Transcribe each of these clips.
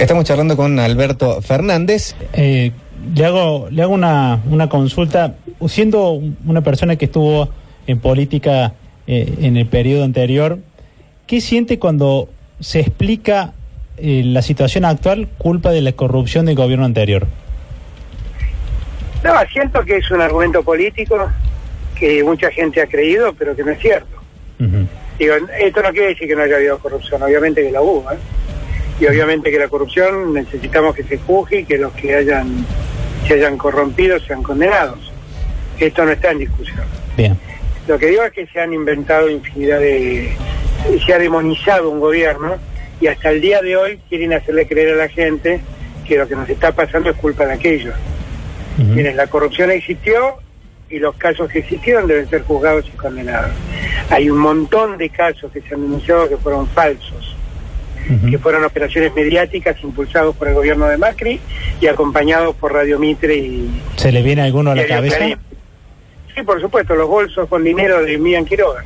Estamos charlando con Alberto Fernández. Eh, le hago, le hago una, una consulta. Siendo una persona que estuvo en política eh, en el periodo anterior, ¿qué siente cuando se explica eh, la situación actual culpa de la corrupción del gobierno anterior? No, siento que es un argumento político que mucha gente ha creído, pero que no es cierto. Digo, esto no quiere decir que no haya habido corrupción, obviamente que la hubo, ¿eh? Y obviamente que la corrupción necesitamos que se juzgue y que los que hayan se hayan corrompido sean condenados. Esto no está en discusión. Bien. Lo que digo es que se han inventado infinidad de... se ha demonizado un gobierno y hasta el día de hoy quieren hacerle creer a la gente que lo que nos está pasando es culpa de aquellos. Ujú. Miren, la corrupción existió y los casos que existieron deben ser juzgados y condenados. Hay un montón de casos que se han denunciado que fueron falsos, Que fueron operaciones mediáticas impulsados por el gobierno de Macri y acompañados por Radio Mitre y... ¿Se le viene alguno a la cabeza? Clarín. Sí, por supuesto, los bolsos con dinero de Mian Quiroga,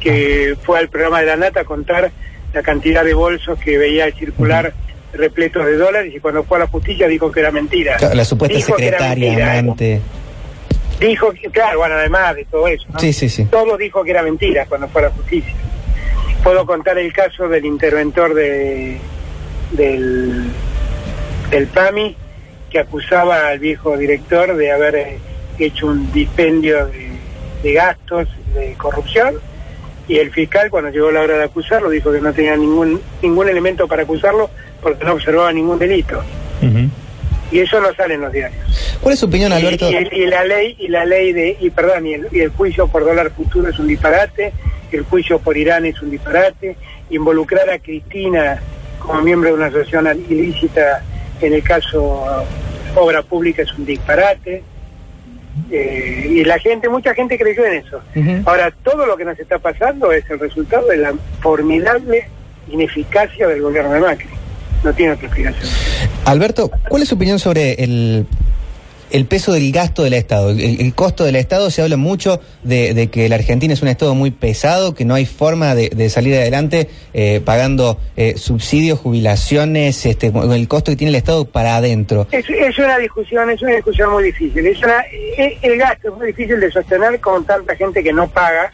que fue al programa de la Nata a contar la cantidad de bolsos que veía circular repletos de dólares y cuando fue a la justicia dijo que era mentira. La supuesta Dijo secretaria, mentira, amante. Dijo que, claro, bueno, además de todo eso, ¿no? Sí, sí, sí. Todo dijo que era mentira cuando fue a la justicia. Puedo contar el caso del interventor de, del, del PAMI que acusaba al viejo director de haber eh, hecho un dispendio de, de gastos de corrupción. Y el fiscal cuando llegó la hora de acusarlo dijo que no tenía ningún ningún elemento para acusarlo porque no observaba ningún delito. Y eso no sale en los diarios. ¿Cuál es su opinión, Alberto? y, y- y la ley y la ley de y perdón y el, y el juicio por dólar futuro es un disparate el juicio por Irán es un disparate. Involucrar a Cristina como miembro de una asociación ilícita en el caso uh, obra pública es un disparate. Eh, y la gente mucha gente creyó en eso. Ahora todo lo que nos está pasando es el resultado de la formidable ineficacia del gobierno de Macri. No tiene otra explicación. Alberto, ¿cuál es su opinión sobre el, el peso del gasto del Estado? El, el costo del Estado, se habla mucho de, de que la Argentina es un Estado muy pesado, que no hay forma de, de salir adelante eh, pagando eh, subsidios, jubilaciones, este, el costo que tiene el Estado para adentro. Es, es una discusión, es una discusión muy difícil. Es una, eh, el gasto es muy difícil de sostener con tanta gente que no paga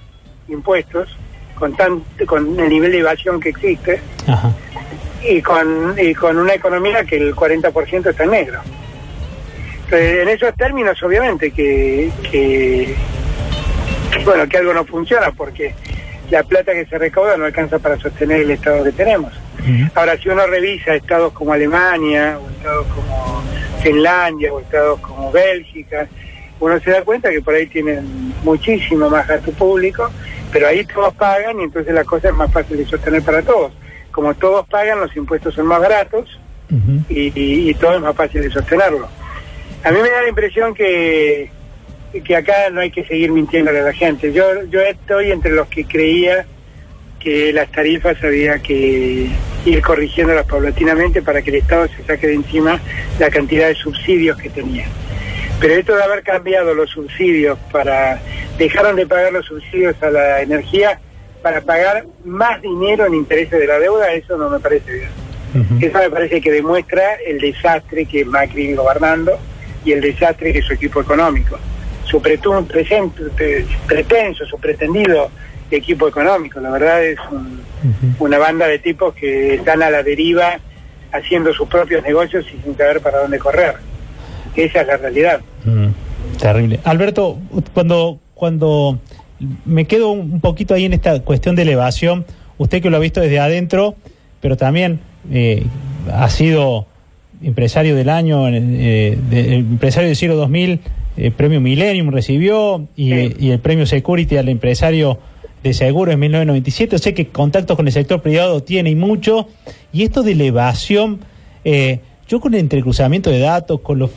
impuestos, con tan, con el nivel de evasión que existe Ajá. y con, y con una economía que el 40% está en negro. En esos términos, obviamente, que, que, bueno, que algo no funciona porque la plata que se recauda no alcanza para sostener el estado que tenemos. Ahora, si uno revisa estados como Alemania, o estados como Finlandia, o estados como Bélgica, uno se da cuenta que por ahí tienen muchísimo más gasto público, pero ahí todos pagan y entonces la cosa es más fácil de sostener para todos. Como todos pagan, los impuestos son más baratos Ujú. y, y- y todo es más fácil de sostenerlo. A mí me da la impresión que, que acá no hay que seguir mintiéndole a la gente. Yo, yo estoy entre los que creía que las tarifas había que ir corrigiéndolas paulatinamente para que el Estado se saque de encima la cantidad de subsidios que tenía. Pero esto de haber cambiado los subsidios para... dejaron de pagar los subsidios a la energía para pagar más dinero en intereses de la deuda, eso no me parece bien. Eso me parece que demuestra el desastre que Macri gobernando y el desastre es su equipo económico. Su pretu- presen- pre- pretenso, su pretendido equipo económico. La verdad es un- una banda de tipos que están a la deriva haciendo sus propios negocios y sin saber para dónde correr. Esa es la realidad. Mm, terrible. Alberto, cuando, cuando me quedo un poquito ahí en esta cuestión de elevación, usted que lo ha visto desde adentro, pero también eh, ha sido empresario del año, eh, de- empresario del siglo 2000, eh, premio Millennium recibió y, Sí. y el premio Security al empresario de seguro en 1997. Sé que contactos con el sector privado tiene y mucho. Y esto de elevación, eh, yo con el entrecruzamiento de datos, con los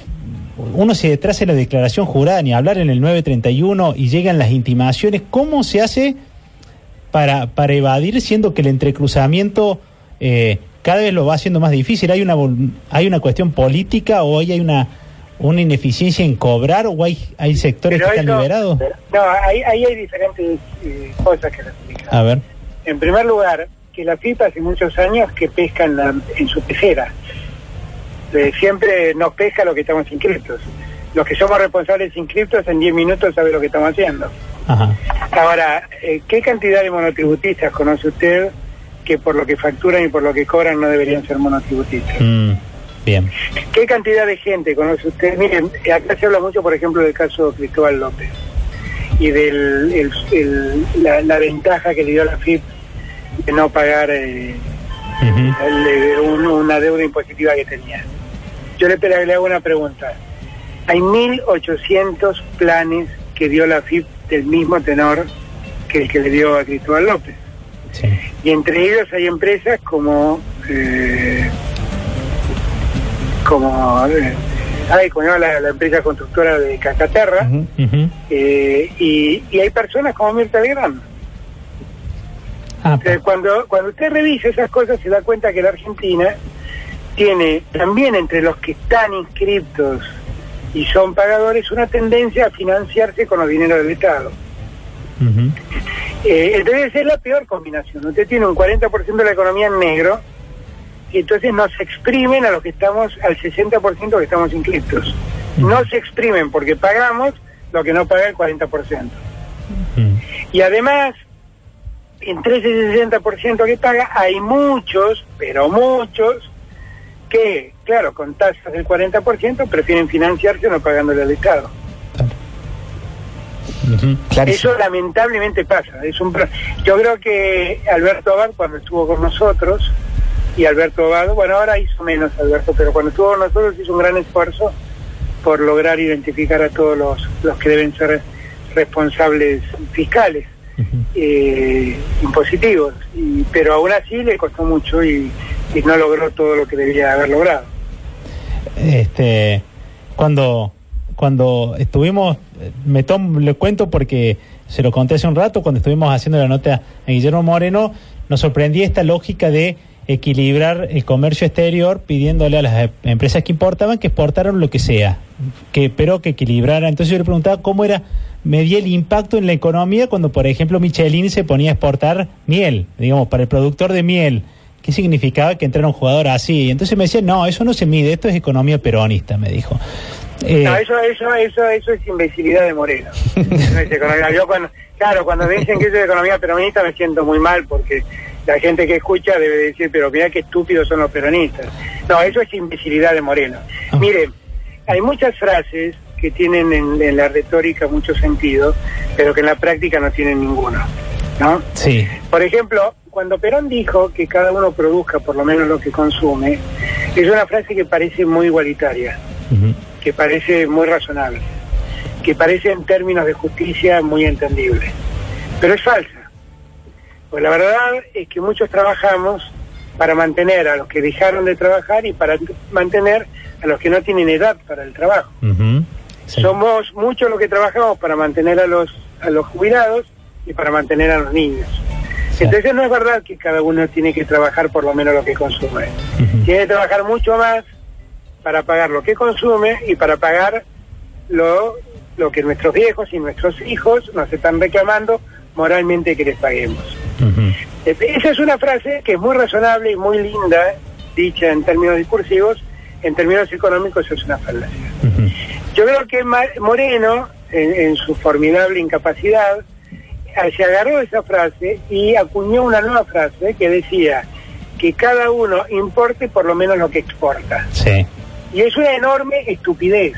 uno se detrás en la declaración jurada, ni hablar en el 931 y llegan las intimaciones, ¿cómo se hace para, para evadir siendo que el entrecruzamiento eh, cada vez lo va haciendo más difícil? ¿Hay una, hay una cuestión política o hay una, una ineficiencia en cobrar o hay, hay sectores Pero que están liberados? No, ahí, ahí hay diferentes eh, cosas que explican. A ver. En primer lugar, que la FIP hace muchos años que pesca en, la- en su pecera. Eh, siempre nos pesca lo que estamos inscriptos. Los que somos responsables inscriptos en 10 minutos saben lo que estamos haciendo. Ajá. Ahora, eh, ¿qué cantidad de monotributistas conoce usted que por lo que facturan y por lo que cobran no deberían ser monotributistas? Mm, bien. ¿Qué cantidad de gente conoce usted? Miren, acá se habla mucho, por ejemplo, del caso Cristóbal López y de la, la ventaja que le dio a la FIP de no pagar eh, Ujú. el- un- una deuda impositiva que tenía. Yo le, le hago una pregunta. Hay 1.800 planes que dio la FIP del mismo tenor que el que le dio a Cristóbal López. Sí. Y entre ellos hay empresas como... eh, como... eh, ay, ¿cómo se llama la, la empresa constructora de Cacaterra? Eh, y, y hay personas como Mirta Legrand. Ah, Eh, cuando, cuando usted revisa esas cosas se da cuenta que la Argentina tiene también entre los que están inscriptos y son pagadores una tendencia a financiarse con los dineros del Estado. Eh, entonces es la peor combinación. Usted tiene un 40% de la economía en negro y entonces nos exprimen a los que estamos, al 60% que estamos inscriptos. No se exprimen porque pagamos lo que no paga el 40%. Mm. Y además, entre ese 60% que paga, hay muchos, pero muchos, que, claro, con tasas del 40% prefieren financiarse no pagándole al Estado. Eso lamentablemente pasa. Es un pro- Yo creo que Alberto Abad, cuando estuvo con nosotros, y Alberto Abad, bueno, ahora hizo menos Alberto, pero cuando estuvo con nosotros hizo un gran esfuerzo por lograr identificar a todos los, los que deben ser responsables fiscales. Eh, impositivos, y, pero aún así le costó mucho y, y no logró todo lo que debía haber logrado. este cuando cuando estuvimos eh, me tomo le cuento porque se lo conté hace un rato cuando estuvimos haciendo la nota a Guillermo Moreno nos sorprendía esta lógica de equilibrar el comercio exterior pidiéndole a las em- empresas que importaban que exportaran lo que sea que pero que equilibrara entonces yo le preguntaba cómo era medía el impacto en la economía cuando por ejemplo Michelin se ponía a exportar miel digamos para el productor de miel ¿Qué significaba que entrara un jugador así? Entonces me decía, no, eso no se mide, esto es economía peronista, me dijo. Eh, No, eso, eso, eso, eso es imbecilidad de Moreno. No es economía. Yo cuando, claro, cuando me dicen que eso es economía peronista me siento muy mal porque la gente que escucha debe decir, pero mira qué estúpidos son los peronistas. No, eso es imbecilidad de Moreno. Ah. Mire, hay muchas frases que tienen en, en la retórica mucho sentido, pero que en la práctica no tienen ninguno. ¿No? sí, Por ejemplo, cuando Perón dijo que cada uno produzca por lo menos lo que consume, es una frase que parece muy igualitaria, ujú, que parece muy razonable, que parece en términos de justicia muy entendible, pero es falsa. Pues la verdad es que muchos trabajamos para mantener a los que dejaron de trabajar y para mantener a los que no tienen edad para el trabajo. sí, Somos muchos los que trabajamos para mantener a los, a los jubilados y para mantener a los niños. Sí. Entonces no es verdad que cada uno tiene que trabajar por lo menos lo que consume. Tiene que trabajar mucho más para pagar lo que consume y para pagar lo, lo que nuestros viejos y nuestros hijos nos están reclamando moralmente que les paguemos. Eh, Esa es una frase que es muy razonable y muy linda, dicha en términos discursivos, en términos económicos es una falacia. ujú. Yo creo que Moreno, en, en su formidable incapacidad, eh, se agarró esa frase y acuñó una nueva frase que decía que cada uno importe por lo menos lo que exporta. Sí, Y es una enorme estupidez,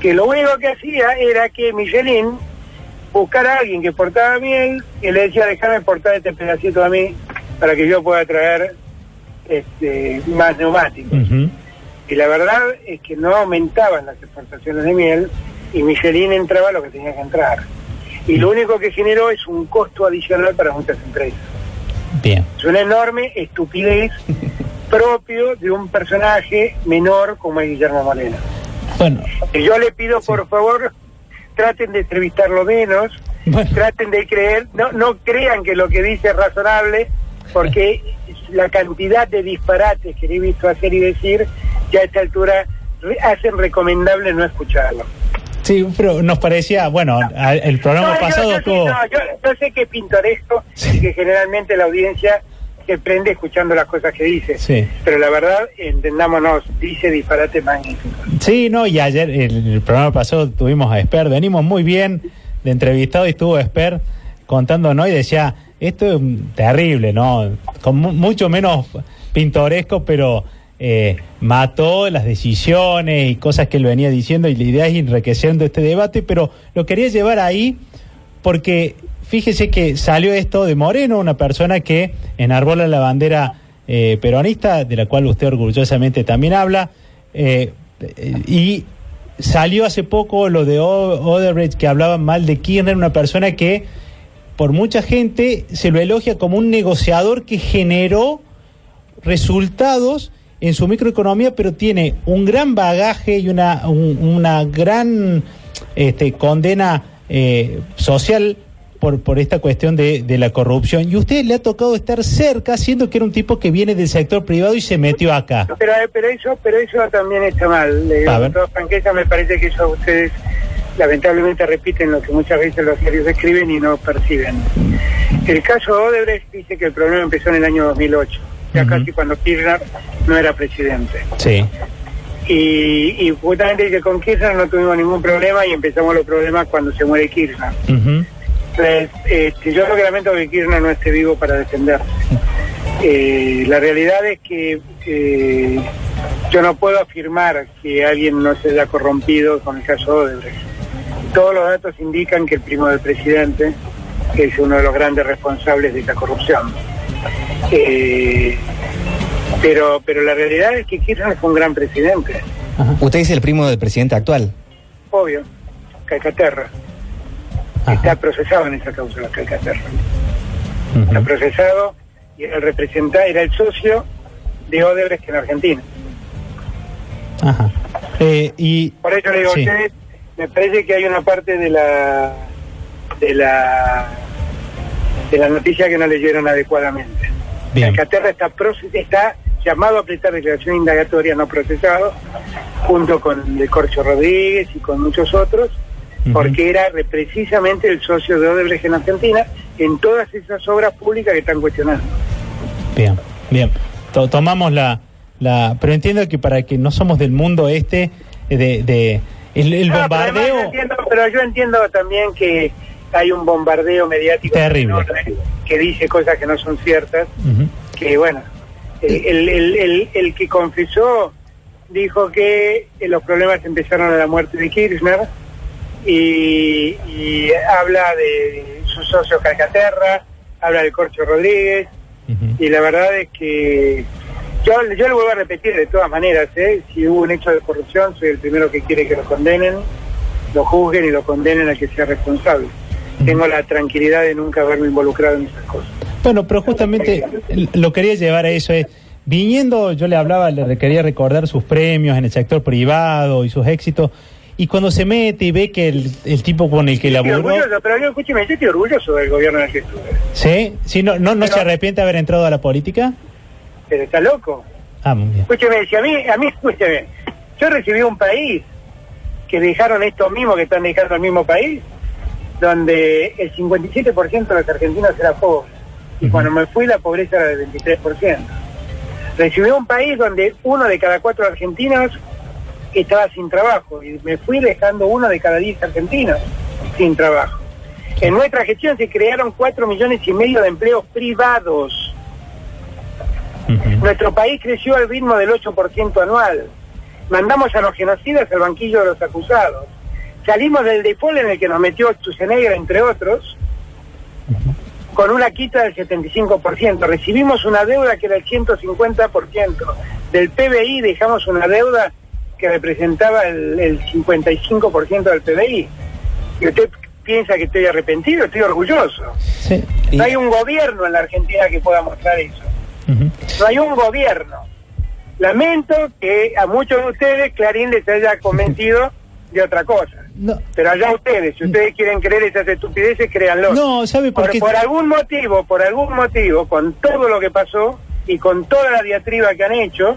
que lo único que hacía era que Michelin buscara a alguien que portaba miel y le decía, déjame portar este pedacito a mí para que yo pueda traer este, más neumáticos y la verdad es que no aumentaban las exportaciones de miel y Michelin entraba lo que tenía que entrar. Y lo único que generó es un costo adicional para muchas empresas. bien. Es una enorme estupidez propio de un personaje menor como es Guillermo Moreno. Bueno, Y yo le pido, por favor, traten de entrevistarlo menos, bueno, traten de creer, no, no crean que lo que dice es razonable, porque la cantidad de disparates que le he visto hacer y decir, ya a esta altura hacen recomendable no escucharlo. sí, pero nos parecía, bueno, a- el programa No, pasado yo, sí, estuvo... no, yo, yo sé que es pintoresco Sí. y que generalmente la audiencia se prende escuchando las cosas que dice. Sí. Pero la verdad, entendámonos, dice disparate magnífico. Sí, no, y ayer, el, el programa pasado tuvimos a Esper, venimos muy bien de entrevistado y estuvo Esper contándonos y decía, esto es terrible, ¿no? Con mu- mucho menos pintoresco, pero eh, mató las decisiones y cosas que él venía diciendo y la idea es enriqueciendo este debate, pero lo quería llevar ahí porque fíjese que salió esto de Moreno, una persona que enarbola la bandera eh, peronista, de la cual usted orgullosamente también habla, eh, y salió hace poco lo de Odebrecht que hablaban mal de Kirchner, una persona que por mucha gente se lo elogia como un negociador que generó resultados en su microeconomía, pero tiene un gran bagaje y una, un- una gran este, condena eh, social por, por esta cuestión de, de la corrupción. Y a usted le ha tocado estar cerca, siendo que era un tipo que viene del sector privado y se metió acá. Pero, pero eso pero eso también está mal. Ver. con toda franqueza, me parece que eso ustedes lamentablemente repiten lo que muchas veces los diarios escriben y no perciben. El caso Odebrecht dice que el problema empezó en el año 2008, ya Ujú. casi cuando Kirchner no era presidente. Sí. Y, y justamente dice con Kirchner no tuvimos ningún problema y empezamos los problemas cuando se muere Kirchner. Ujú. Este, yo lo que lamento que Kirchner no esté vivo para defenderse. Eh, la realidad es que eh, yo no puedo afirmar que alguien no se haya corrompido con el caso Odebrecht. Todos los datos indican que el primo del presidente es uno de los grandes responsables de esta corrupción. Eh, pero, pero la realidad es que Kirchner fue un gran presidente, Ajá. Usted dice el primo del presidente actual. obvio, Calcaterra. Ajá. Está procesado en esa causa, Calcaterra. Ujú. está procesado y era el representante, era el socio de Odebrecht en Argentina. Ajá. Eh, y Por eso le digo Sí. a ustedes, me parece que hay una parte de la de la de la noticia que no leyeron adecuadamente. Bien. Alcaterra está llamado a prestar declaración indagatoria no procesado junto con el Corcho Rodríguez y con muchos otros Porque era re- precisamente el socio de Odebrecht en Argentina en todas esas obras públicas que están cuestionando. Bien, bien. To- tomamos la, la... Pero entiendo que para que no somos del mundo este, eh, de... de el, el No, pero además bombardeo... yo entiendo- pero yo entiendo también que hay un bombardeo mediático Terrible. enorme que dice cosas que no son ciertas, que bueno, el, el, el, el- el que confesó dijo que eh, los problemas empezaron a la muerte de Kirchner y, y habla de su socio Calcaterra, habla del Corcho Rodríguez, y la verdad es que yo, yo le vuelvo a repetir de todas maneras, ¿eh? si hubo un hecho de corrupción, soy el primero que quiere que lo condenen, lo juzguen y lo condenen al que sea responsable. Tengo la tranquilidad de nunca haberme involucrado en esas cosas. Bueno, pero justamente lo quería llevar a eso. Es, viniendo, yo le hablaba, le quería recordar sus premios en el sector privado y sus éxitos. Y cuando se mete y ve que el, el tipo con el que Estoy laburó... orgulloso, pero yo escúcheme, yo estoy orgulloso del gobierno en el que estuve. ¿Sí? ¿Sí? ¿No, no, no Pero- se arrepiente de haber entrado a la política? Pero está loco. Ah, muy bien. Escúcheme, si a mí, a mí, escúcheme, yo recibí un país que dejaron estos mismos que están dejando el mismo país, donde el 57% de los argentinos era pobre. Y cuando me fui la pobreza era del 23%. Recibí un país donde uno de cada cuatro argentinos estaba sin trabajo y me fui dejando uno de cada diez argentinos sin trabajo. En nuestra gestión se crearon cuatro millones y medio de empleos privados. Nuestro país creció al ritmo del 8% anual. Mandamos a los genocidas al banquillo de los acusados. Salimos del default en el que nos metió Schwarzenegger, entre otros, con una quita del 75%. Recibimos una deuda que era el 150% del PBI, dejamos una deuda que representaba el, el 55% del PBI. ¿Y usted piensa que estoy arrepentido? Estoy orgulloso. Sí. Y- No hay un gobierno en la Argentina que pueda mostrar eso. No hay un gobierno. Lamento que a muchos de ustedes Clarín les haya convencido de otra cosa. No, Pero allá ustedes, si ustedes quieren creer esas estupideces, créanlo. no, ¿sabe por por, qué? por algún motivo, por algún motivo, con todo lo que pasó y con toda la diatriba que han hecho,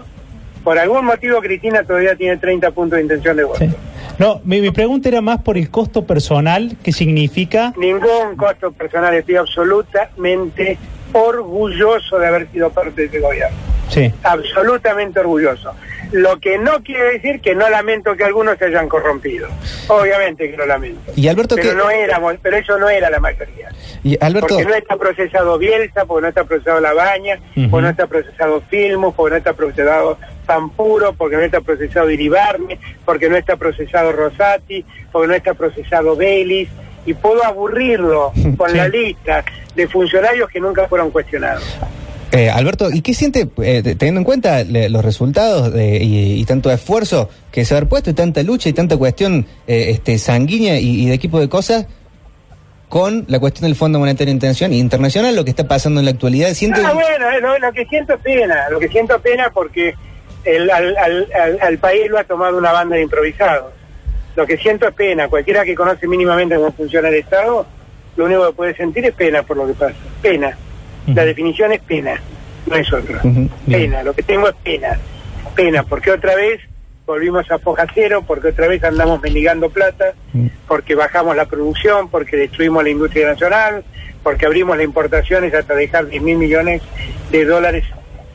por algún motivo Cristina todavía tiene 30 puntos de intención de voto. Sí. No, mi, mi pregunta era más por el costo personal que significa. Ningún costo personal, estoy absolutamente orgulloso de haber sido parte de ese gobierno. Sí. Absolutamente orgulloso. Lo que no quiere decir que no lamento que algunos se hayan corrompido. Obviamente que lo lamento. Y Alberto, pero ¿qué- no éramos, pero eso no era la mayoría. Y Alberto, Porque no está procesado Bielsa, porque no está procesado La Baña, porque no está procesado Filmus, porque no está procesado Pampuro, porque no está procesado Iribarne, porque no está procesado Rosati, porque no está procesado Belis, y puedo aburrirlo con Sí. la lista de funcionarios que nunca fueron cuestionados. Eh, Alberto, ¿y qué siente eh, te- teniendo en cuenta le- los resultados de- y, y tanto esfuerzo que se ha puesto y tanta lucha y tanta cuestión eh, este, sanguínea y, y de equipo de cosas con la cuestión del Fondo Monetario Intención Internacional, lo que está pasando en la actualidad? ¿Siente Ah, bueno, eh, lo, lo que siento es pena, lo que siento es pena porque el- al, al- al- al país lo ha tomado una banda de improvisados. Lo que siento es pena, cualquiera que conoce mínimamente cómo funciona el Estado, lo único que puede sentir es pena por lo que pasa, pena. La definición es pena, no es otra. Pena, lo que tengo es pena, pena, porque otra vez volvimos a foja cero, porque otra vez andamos mendigando plata, Mm. porque bajamos la producción, porque destruimos la industria nacional, porque abrimos las importaciones hasta dejar 10 mil millones de dólares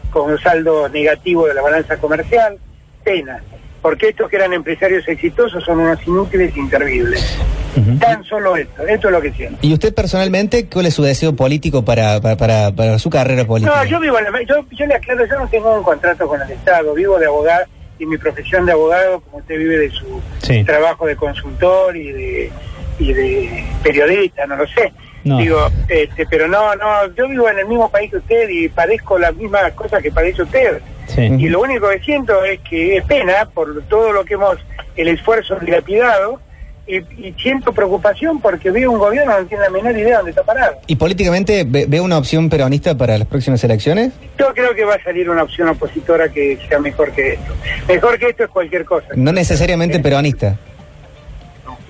con un saldo negativo de la balanza comercial. Pena, porque estos que eran empresarios exitosos son unos inútiles inservibles. Ujú. Tan solo esto, esto es lo que siento. ¿Y usted personalmente cuál es su deseo político para, para, para, para su carrera política? No, yo vivo en la, yo, yo le aclaro, yo no tengo un contrato con el Estado, vivo de abogado y mi profesión de abogado, como usted vive de su Sí. trabajo de consultor y de y de periodista, no lo sé. No. Digo, este, pero no, no, yo vivo en el mismo país que usted y padezco las mismas cosas que padece usted. Sí. Y lo único que siento es que es pena por todo lo que hemos, el esfuerzo dilapidado, y, y siento preocupación porque veo un gobierno que no tiene la menor idea de dónde está parado. ¿Y políticamente ve, ve una opción peronista para las próximas elecciones? Yo creo que va a salir una opción opositora que sea mejor que esto. Mejor que esto es cualquier cosa. No necesariamente peronista.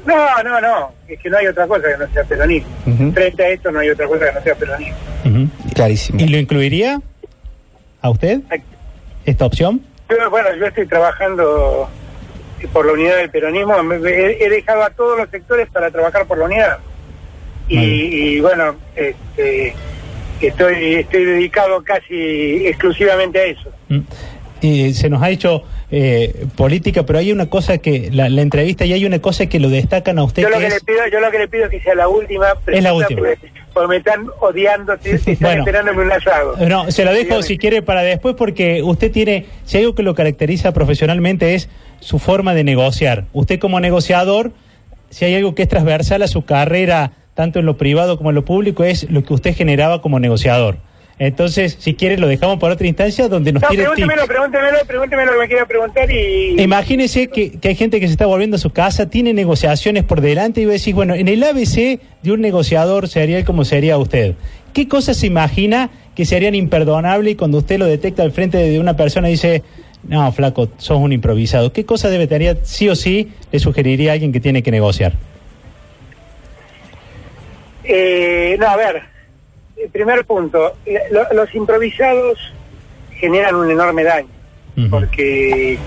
No, no, no. Es que no hay otra cosa que no sea peronismo. Ujú. Frente a esto no hay otra cosa que no sea peronismo. Ujú. Clarísimo. ¿Y lo incluiría a usted esta opción? Bueno, yo estoy trabajando por la unidad del peronismo. He, he dejado a todos los sectores para trabajar por la unidad. Y, y, bueno, este, estoy, estoy dedicado casi exclusivamente a eso. Y se nos ha hecho eh, política, pero hay una cosa que, la, la entrevista, y hay una cosa que lo destacan a usted Yo lo que que, le es... pido, yo lo que le pido es que sea la última. Es la última. Porque, me están odiando, si si están Bueno. esperándome un asado. No, se lo dejo Dígame. si quiere para después porque usted tiene, si hay algo que lo caracteriza profesionalmente es su forma de negociar. Usted como negociador, si hay algo que es transversal a su carrera, tanto en lo privado como en lo público, es lo que usted generaba como negociador. Entonces, si quiere, lo dejamos para otra instancia donde nos No, tire pregúntemelo, tips. pregúntemelo, pregúntemelo lo que me quiera preguntar y... Imagínese que, que hay gente que se está volviendo a su casa, tiene negociaciones por delante y va a decir, bueno, en el ABC de un negociador serial como sería usted, ¿qué cosas se imagina que serían imperdonables y cuando usted lo detecta al frente de una persona y dice, no, flaco, sos un improvisado? ¿Qué cosas debe tener, sí o sí, le sugeriría a alguien que tiene que negociar? Eh, no, a ver, primer punto, eh, lo- los improvisados generan un enorme daño, porque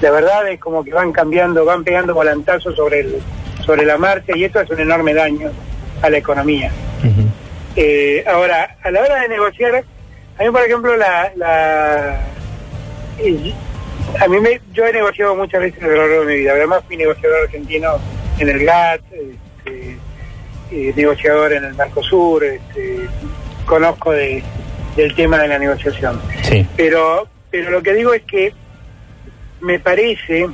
la verdad es como que van cambiando, van pegando volantazos sobre, el, sobre la marcha y esto es un enorme daño a la economía. Eh, ahora, a la hora de negociar, a mí, por ejemplo, la, la eh, a mí me, yo he negociado muchas veces a lo largo de mi vida. Además, fui negociador argentino en el GATT, este, eh, negociador en el Mercosur, este, conozco de, del tema de la negociación. Sí. Pero, pero lo que digo es que me parece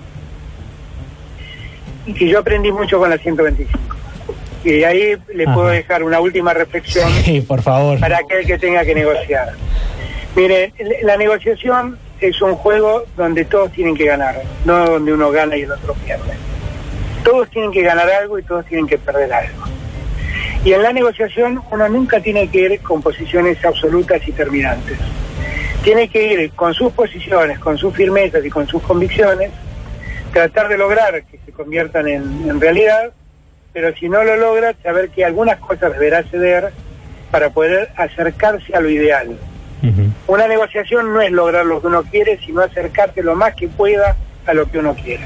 que yo aprendí mucho con la 125. Y ahí le Ajá. puedo dejar una última reflexión Sí, por favor. para aquel que tenga que negociar. Mire, la negociación es un juego donde todos tienen que ganar, no donde uno gana y el otro pierde. Todos tienen que ganar algo y todos tienen que perder algo. Y en la negociación uno nunca tiene que ir con posiciones absolutas y terminantes. Tiene que ir con sus posiciones, con sus firmezas y con sus convicciones, tratar de lograr que se conviertan en, en realidad, pero si no lo logra, saber que algunas cosas deberá ceder para poder acercarse a lo ideal. Una negociación no es lograr lo que uno quiere, sino acercarse lo más que pueda a lo que uno quiere.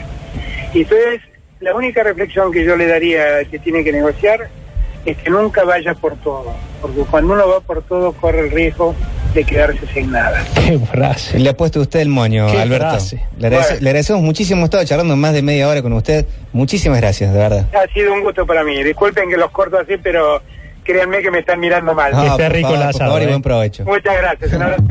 Y entonces, la única reflexión que yo le daría al que tiene que negociar es que nunca vaya por todo. porque cuando uno va por todo corre el riesgo de quedarse sin nada. Qué frase. Le ha puesto usted el moño, Qué Alberto. frase. Le, agradece- Bueno. le agradecemos muchísimo. He estado charlando más de media hora con usted. Muchísimas gracias, de verdad. Ha sido un gusto para mí. Disculpen que los corto así, pero créanme que me están mirando mal. esté por rico favor, el por asado, y eh. buen provecho. Muchas gracias. Un abrazo.